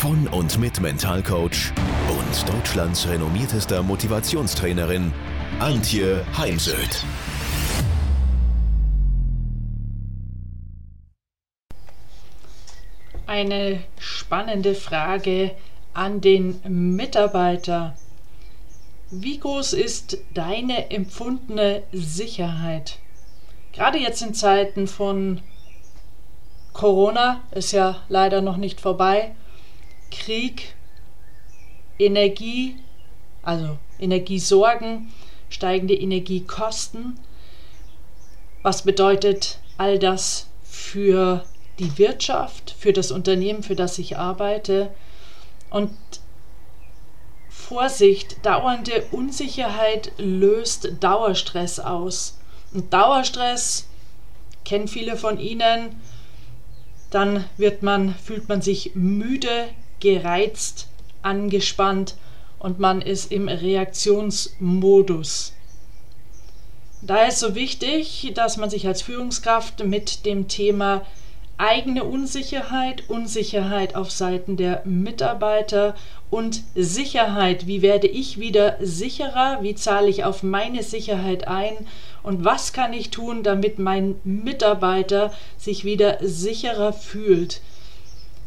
von und mit Mentalcoach und Deutschlands renommiertester Motivationstrainerin Antje Heimsöth. Eine spannende Frage an den Mitarbeiter. Wie groß ist deine empfundene Sicherheit? Gerade jetzt in Zeiten von Corona ist ja leider noch nicht vorbei. Krieg, Energie, also Energiesorgen, steigende Energiekosten. Was bedeutet all das für die Wirtschaft, für das Unternehmen, für das ich arbeite? Und Vorsicht, dauernde Unsicherheit löst Dauerstress aus. Und Dauerstress kennen viele von Ihnen. Dann wird man, fühlt man sich müde, gereizt, angespannt und man ist im Reaktionsmodus. Da ist so wichtig, dass man sich als Führungskraft mit dem Thema eigene Unsicherheit, Unsicherheit auf Seiten der Mitarbeiter und Sicherheit. Wie werde ich wieder sicherer? Wie zahle ich auf meine Sicherheit ein? Und was kann ich tun, damit mein Mitarbeiter sich wieder sicherer fühlt?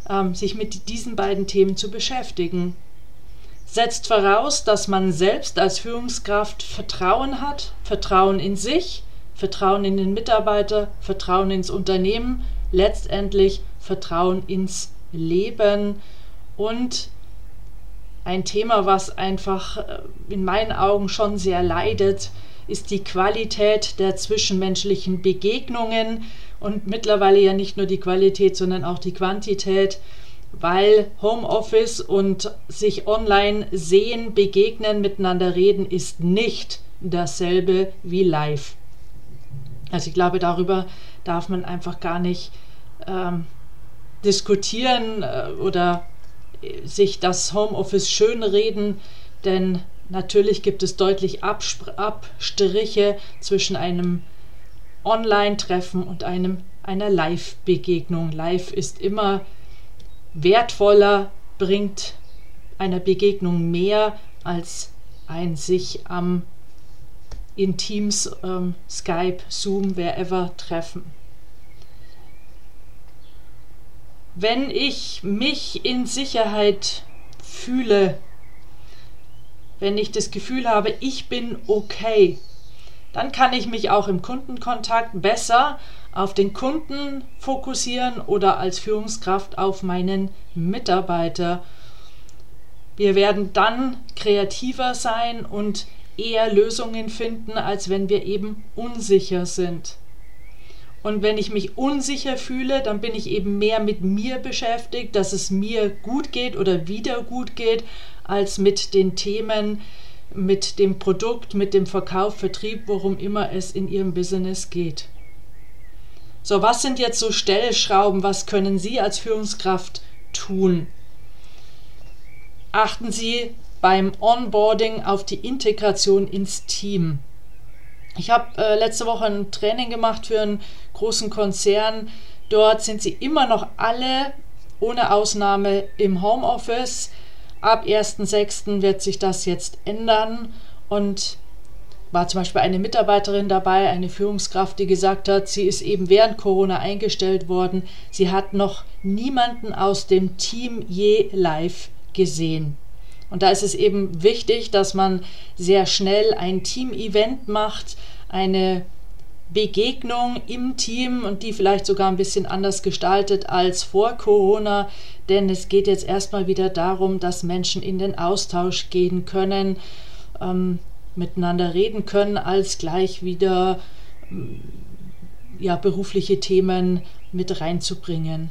Ähm, sich mit diesen beiden Themen zu beschäftigen. Setzt voraus, dass man selbst als Führungskraft Vertrauen hat, Vertrauen in sich, Vertrauen in den Mitarbeiter, Vertrauen ins Unternehmen, letztendlich Vertrauen ins Leben und ein Thema, was einfach äh, in meinen Augen schon sehr leidet, ist die Qualität der zwischenmenschlichen Begegnungen und mittlerweile ja nicht nur die Qualität, sondern auch die Quantität, weil Homeoffice und sich online sehen, begegnen, miteinander reden ist nicht dasselbe wie live. Also ich glaube, darüber darf man einfach gar nicht ähm, diskutieren äh, oder äh, sich das Homeoffice schönreden, denn natürlich gibt es deutlich Abspr Abstriche zwischen einem Online-Treffen und einem, einer Live-Begegnung. Live ist immer wertvoller, bringt einer Begegnung mehr als ein sich am in Teams, ähm, Skype, Zoom, wherever treffen. Wenn ich mich in Sicherheit fühle, wenn ich das Gefühl habe, ich bin okay, dann kann ich mich auch im Kundenkontakt besser auf den Kunden fokussieren oder als Führungskraft auf meinen Mitarbeiter. Wir werden dann kreativer sein und eher Lösungen finden, als wenn wir eben unsicher sind. Und wenn ich mich unsicher fühle, dann bin ich eben mehr mit mir beschäftigt, dass es mir gut geht oder wieder gut geht, als mit den Themen, mit dem Produkt, mit dem Verkauf, Vertrieb, worum immer es in Ihrem Business geht. So, was sind jetzt so Stellschrauben? Was können Sie als Führungskraft tun? Achten Sie beim Onboarding auf die Integration ins Team. Ich habe äh, letzte Woche ein Training gemacht für einen großen Konzern. Dort sind sie immer noch alle ohne Ausnahme im Homeoffice. Ab 1.6. wird sich das jetzt ändern und war zum Beispiel eine Mitarbeiterin dabei, eine Führungskraft, die gesagt hat, sie ist eben während Corona eingestellt worden. Sie hat noch niemanden aus dem Team je live gesehen. Und da ist es eben wichtig, dass man sehr schnell ein Team-Event macht, eine Begegnung im Team und die vielleicht sogar ein bisschen anders gestaltet als vor Corona, denn es geht jetzt erstmal wieder darum, dass Menschen in den Austausch gehen können, ähm, miteinander reden können, als gleich wieder ja, berufliche Themen mit reinzubringen.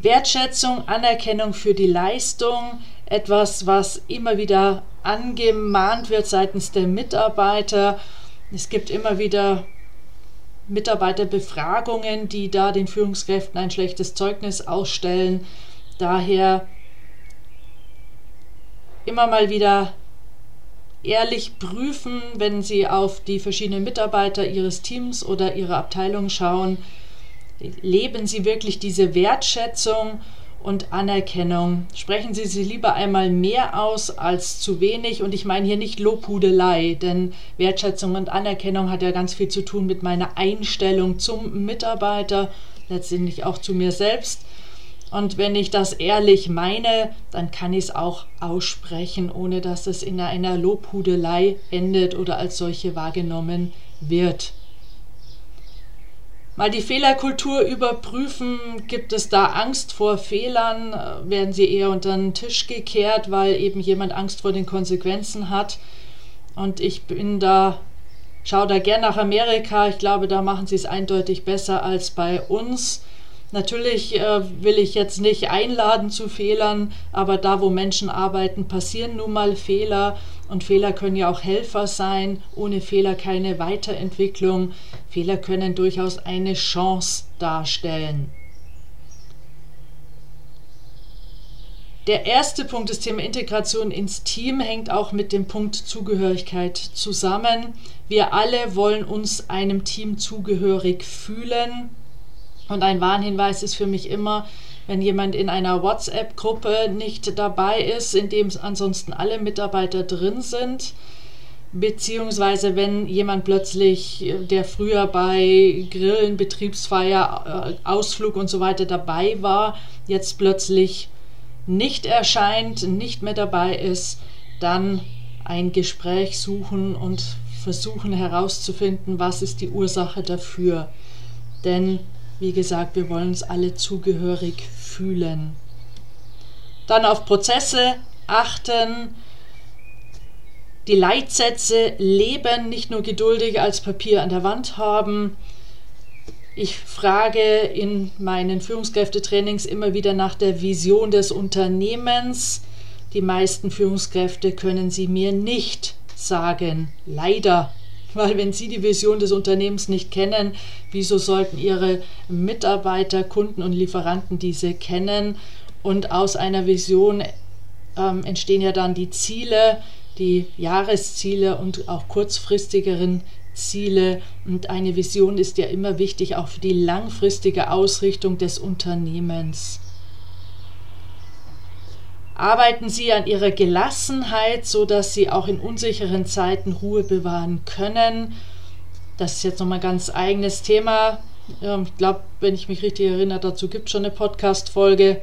Wertschätzung, Anerkennung für die Leistung. etwas, was immer wieder angemahnt wird seitens der Mitarbeiter. Es gibt immer wieder Mitarbeiterbefragungen, die da den Führungskräften ein schlechtes Zeugnis ausstellen. Daher immer mal wieder ehrlich prüfen, wenn Sie auf die verschiedenen Mitarbeiter Ihres Teams oder Ihrer Abteilung schauen. Leben Sie wirklich diese Wertschätzung und Anerkennung. Sprechen Sie sie lieber einmal mehr aus als zu wenig. Und ich meine hier nicht Lobhudelei, denn Wertschätzung und Anerkennung hat ja ganz viel zu tun mit meiner Einstellung zum Mitarbeiter, letztendlich auch zu mir selbst. Und wenn ich das ehrlich meine, dann kann ich es auch aussprechen, ohne dass es in einer Lobhudelei endet oder als solche wahrgenommen wird mal die Fehlerkultur überprüfen. Gibt es da Angst vor Fehlern? Werden sie eher unter den Tisch gekehrt, weil eben jemand Angst vor den Konsequenzen hat? Und ich bin da, schaue da gern nach Amerika. Ich glaube, da machen sie es eindeutig besser als bei uns. Natürlich äh, will ich jetzt nicht einladen zu Fehlern, aber da, wo Menschen arbeiten, passieren nun mal Fehler und Fehler können ja auch Helfer sein. Ohne Fehler keine Weiterentwicklung. Fehler können durchaus eine Chance darstellen. Der erste Punkt, das Thema Integration ins Team, hängt auch mit dem Punkt Zugehörigkeit zusammen. Wir alle wollen uns einem Team zugehörig fühlen. Und ein Warnhinweis ist für mich immer, wenn jemand in einer WhatsApp-Gruppe nicht dabei ist, in dem ansonsten alle Mitarbeiter drin sind, beziehungsweise wenn jemand plötzlich, der früher bei Grillen, Betriebsfeier, äh, Ausflug und so weiter dabei war, jetzt plötzlich nicht erscheint, nicht mehr dabei ist, dann ein Gespräch suchen und versuchen herauszufinden, was ist die Ursache dafür. Denn wie gesagt, wir wollen uns alle zugehörig fühlen. Dann auf Prozesse achten, die Leitsätze leben, nicht nur geduldig als Papier an der Wand haben. Ich frage in meinen Führungskräftetrainings immer wieder nach der Vision des Unternehmens. Die meisten Führungskräfte können sie mir nicht sagen. Leider weil wenn Sie die Vision des Unternehmens nicht kennen, wieso sollten Ihre Mitarbeiter, Kunden und Lieferanten diese kennen? Und aus einer Vision ähm, entstehen ja dann die Ziele, die Jahresziele und auch kurzfristigeren Ziele. Und eine Vision ist ja immer wichtig, auch für die langfristige Ausrichtung des Unternehmens. Arbeiten Sie an Ihrer Gelassenheit, sodass Sie auch in unsicheren Zeiten Ruhe bewahren können. Das ist jetzt nochmal ein ganz eigenes Thema. Ähm, ich glaube, wenn ich mich richtig erinnere, dazu gibt es schon eine Podcast-Folge.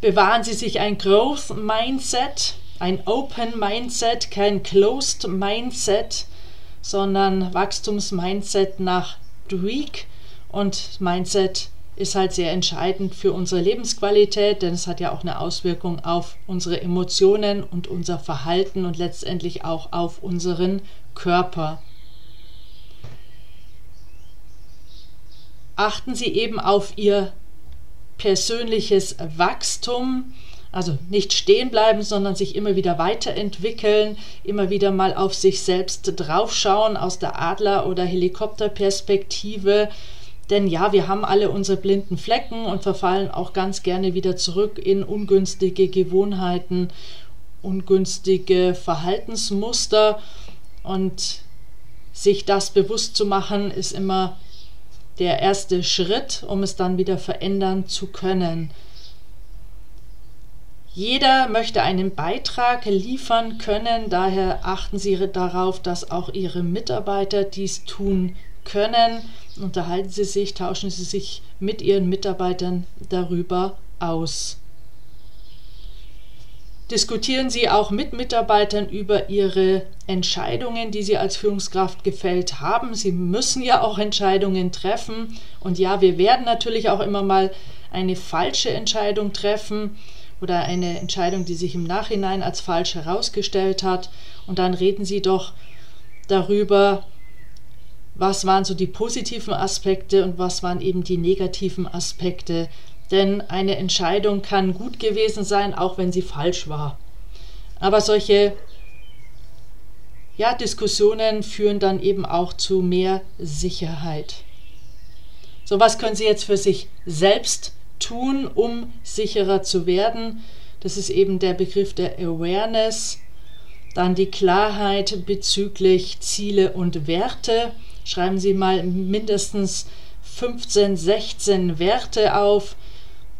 Bewahren Sie sich ein Growth Mindset, ein Open Mindset, kein Closed Mindset, sondern Wachstums-Mindset nach Dweck und Mindset ist halt sehr entscheidend für unsere Lebensqualität, denn es hat ja auch eine Auswirkung auf unsere Emotionen und unser Verhalten und letztendlich auch auf unseren Körper. Achten Sie eben auf Ihr persönliches Wachstum, also nicht stehen bleiben, sondern sich immer wieder weiterentwickeln, immer wieder mal auf sich selbst draufschauen aus der Adler- oder Helikopterperspektive denn ja, wir haben alle unsere blinden Flecken und verfallen auch ganz gerne wieder zurück in ungünstige Gewohnheiten, ungünstige Verhaltensmuster. Und sich das bewusst zu machen, ist immer der erste Schritt, um es dann wieder verändern zu können. Jeder möchte einen Beitrag liefern können, daher achten Sie darauf, dass auch Ihre Mitarbeiter dies tun können unterhalten Sie sich, tauschen Sie sich mit Ihren Mitarbeitern darüber aus. Diskutieren Sie auch mit Mitarbeitern über Ihre Entscheidungen, die Sie als Führungskraft gefällt haben. Sie müssen ja auch Entscheidungen treffen. Und ja, wir werden natürlich auch immer mal eine falsche Entscheidung treffen oder eine Entscheidung, die sich im Nachhinein als falsch herausgestellt hat. Und dann reden Sie doch darüber, was waren so die positiven Aspekte und was waren eben die negativen Aspekte denn eine Entscheidung kann gut gewesen sein, auch wenn sie falsch war. Aber solche ja, Diskussionen führen dann eben auch zu mehr Sicherheit. So, was können Sie jetzt für sich selbst tun, um sicherer zu werden? Das ist eben der Begriff der Awareness. Dann die Klarheit bezüglich Ziele und Werte. Schreiben Sie mal mindestens 15, 16 Werte auf.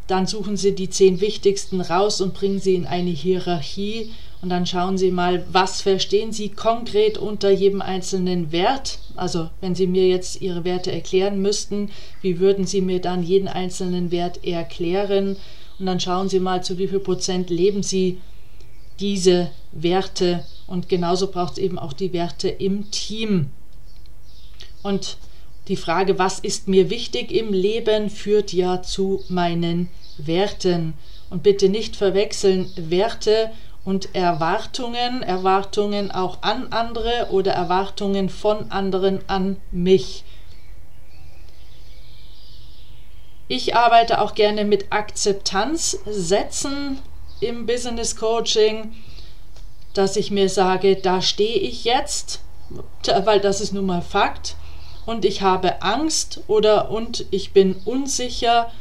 Dann suchen Sie die zehn wichtigsten raus und bringen sie in eine Hierarchie und dann schauen Sie mal, was verstehen Sie konkret unter jedem einzelnen Wert. Also wenn Sie mir jetzt Ihre Werte erklären müssten, wie würden Sie mir dann jeden einzelnen Wert erklären? Und dann schauen Sie mal, zu wie viel Prozent leben Sie diese Werte. Und genauso braucht es eben auch die Werte im Team. Und die Frage, was ist mir wichtig im Leben, führt ja zu meinen Werten. Und bitte nicht verwechseln Werte und Erwartungen, Erwartungen auch an andere oder Erwartungen von anderen an mich. Ich arbeite auch gerne mit Akzeptanzsätzen im Business Coaching, dass ich mir sage, da stehe ich jetzt, weil das ist nun mal Fakt und ich habe Angst oder und ich bin unsicher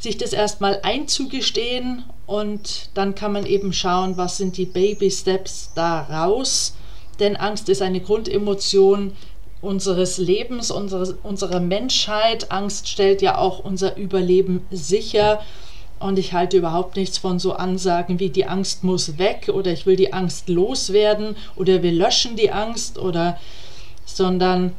sich das erstmal einzugestehen und dann kann man eben schauen, was sind die Baby Steps daraus. Denn Angst ist eine Grundemotion unseres Lebens, unseres, unserer Menschheit. Angst stellt ja auch unser Überleben sicher. Und ich halte überhaupt nichts von so Ansagen wie die Angst muss weg oder ich will die Angst loswerden oder wir löschen die Angst oder sondern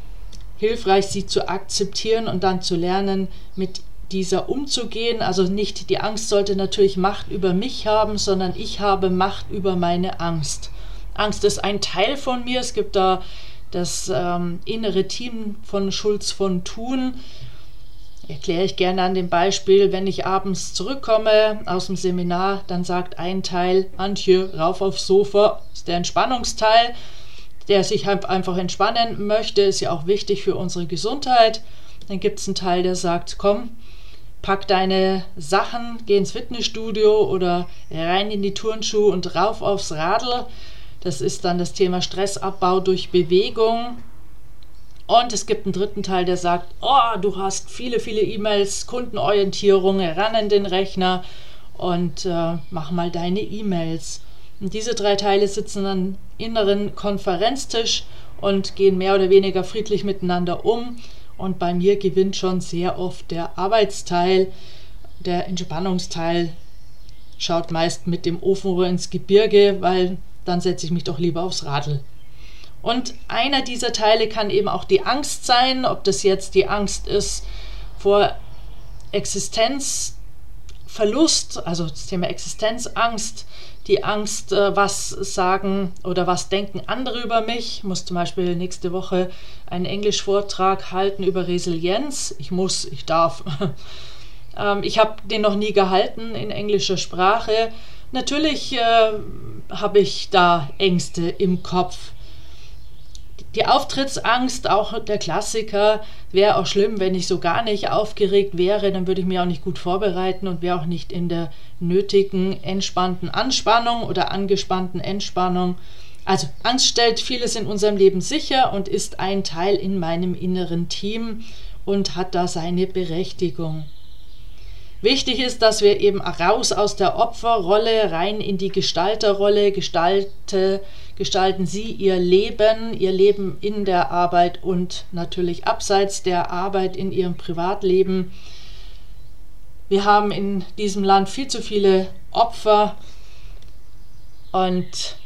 hilfreich sie zu akzeptieren und dann zu lernen, mit dieser umzugehen. Also nicht die Angst sollte natürlich Macht über mich haben, sondern ich habe Macht über meine Angst. Angst ist ein Teil von mir. Es gibt da das ähm, innere Team von Schulz von Thun. Erkläre ich gerne an dem Beispiel, wenn ich abends zurückkomme aus dem Seminar, dann sagt ein Teil, Antje, rauf aufs Sofa, ist der Entspannungsteil, der sich halt einfach entspannen möchte, ist ja auch wichtig für unsere Gesundheit. Dann gibt es einen Teil, der sagt, komm, pack deine Sachen, geh ins Fitnessstudio oder rein in die Turnschuhe und rauf aufs Radl. Das ist dann das Thema Stressabbau durch Bewegung. Und es gibt einen dritten Teil, der sagt, oh, du hast viele, viele E-Mails, Kundenorientierung, ran an den Rechner und äh, mach mal deine E-Mails. Und diese drei Teile sitzen an inneren Konferenztisch und gehen mehr oder weniger friedlich miteinander um. Und bei mir gewinnt schon sehr oft der Arbeitsteil. Der Entspannungsteil schaut meist mit dem Ofenrohr ins Gebirge, weil dann setze ich mich doch lieber aufs Radl. Und einer dieser Teile kann eben auch die Angst sein, ob das jetzt die Angst ist vor Existenzverlust, also das Thema Existenzangst, die Angst, äh, was sagen oder was denken andere über mich. Ich muss zum Beispiel nächste Woche einen Englischvortrag halten über Resilienz. Ich muss, ich darf. Ähm, ich habe den noch nie gehalten in englischer Sprache. Natürlich äh, habe ich da Ängste im Kopf. Die Auftrittsangst, auch der Klassiker, wäre auch schlimm, wenn ich so gar nicht aufgeregt wäre, dann würde ich mich auch nicht gut vorbereiten und wäre auch nicht in der nötigen entspannten Anspannung oder angespannten Entspannung. Also Angst stellt vieles in unserem Leben sicher und ist ein Teil in meinem inneren Team und hat da seine Berechtigung. Wichtig ist, dass wir eben raus aus der Opferrolle rein in die Gestalterrolle gestalte, gestalten Sie Ihr Leben, Ihr Leben in der Arbeit und natürlich abseits der Arbeit in Ihrem Privatleben. Wir haben in diesem Land viel zu viele Opfer und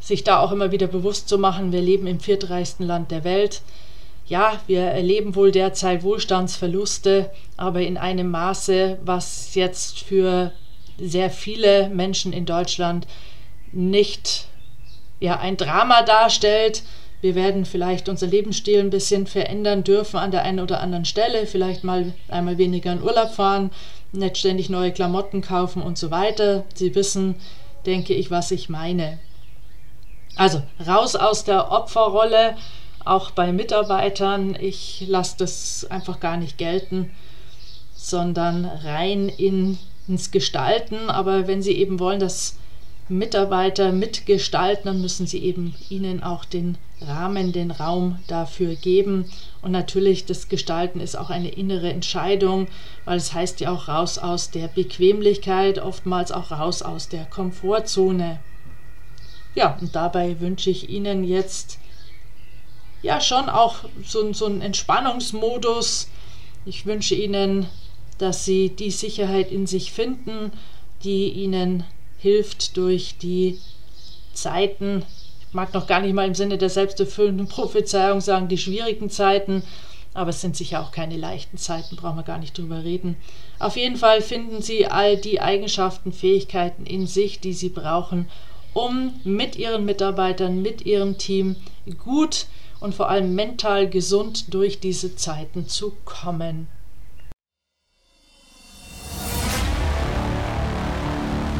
sich da auch immer wieder bewusst zu machen, wir leben im viertreichsten Land der Welt ja, wir erleben wohl derzeit Wohlstandsverluste, aber in einem Maße, was jetzt für sehr viele Menschen in Deutschland nicht ja, ein Drama darstellt. Wir werden vielleicht unser Lebensstil ein bisschen verändern dürfen an der einen oder anderen Stelle, vielleicht mal einmal weniger in Urlaub fahren, nicht ständig neue Klamotten kaufen und so weiter. Sie wissen, denke ich, was ich meine. Also raus aus der Opferrolle, auch bei Mitarbeitern. Ich lasse das einfach gar nicht gelten. sondern rein in, ins Gestalten. Aber wenn Sie eben wollen, dass Mitarbeiter mitgestalten, dann müssen Sie eben ihnen auch den Rahmen, den Raum dafür geben. Und natürlich, das Gestalten ist auch eine innere Entscheidung, weil es heißt ja auch raus aus der Bequemlichkeit, oftmals auch raus aus der Komfortzone. Ja, und dabei wünsche ich Ihnen jetzt ja schon auch so, so einen Entspannungsmodus. Ich wünsche Ihnen, dass Sie die Sicherheit in sich finden, die Ihnen hilft durch die Zeiten, ich mag noch gar nicht mal im Sinne der selbsterfüllenden Prophezeiung sagen, die schwierigen Zeiten, aber es sind sicher auch keine leichten Zeiten, brauchen wir gar nicht drüber reden. Auf jeden Fall finden Sie all die Eigenschaften, Fähigkeiten in sich, die Sie brauchen, um mit Ihren Mitarbeitern, mit Ihrem Team gut und vor allem mental gesund durch diese Zeiten zu kommen.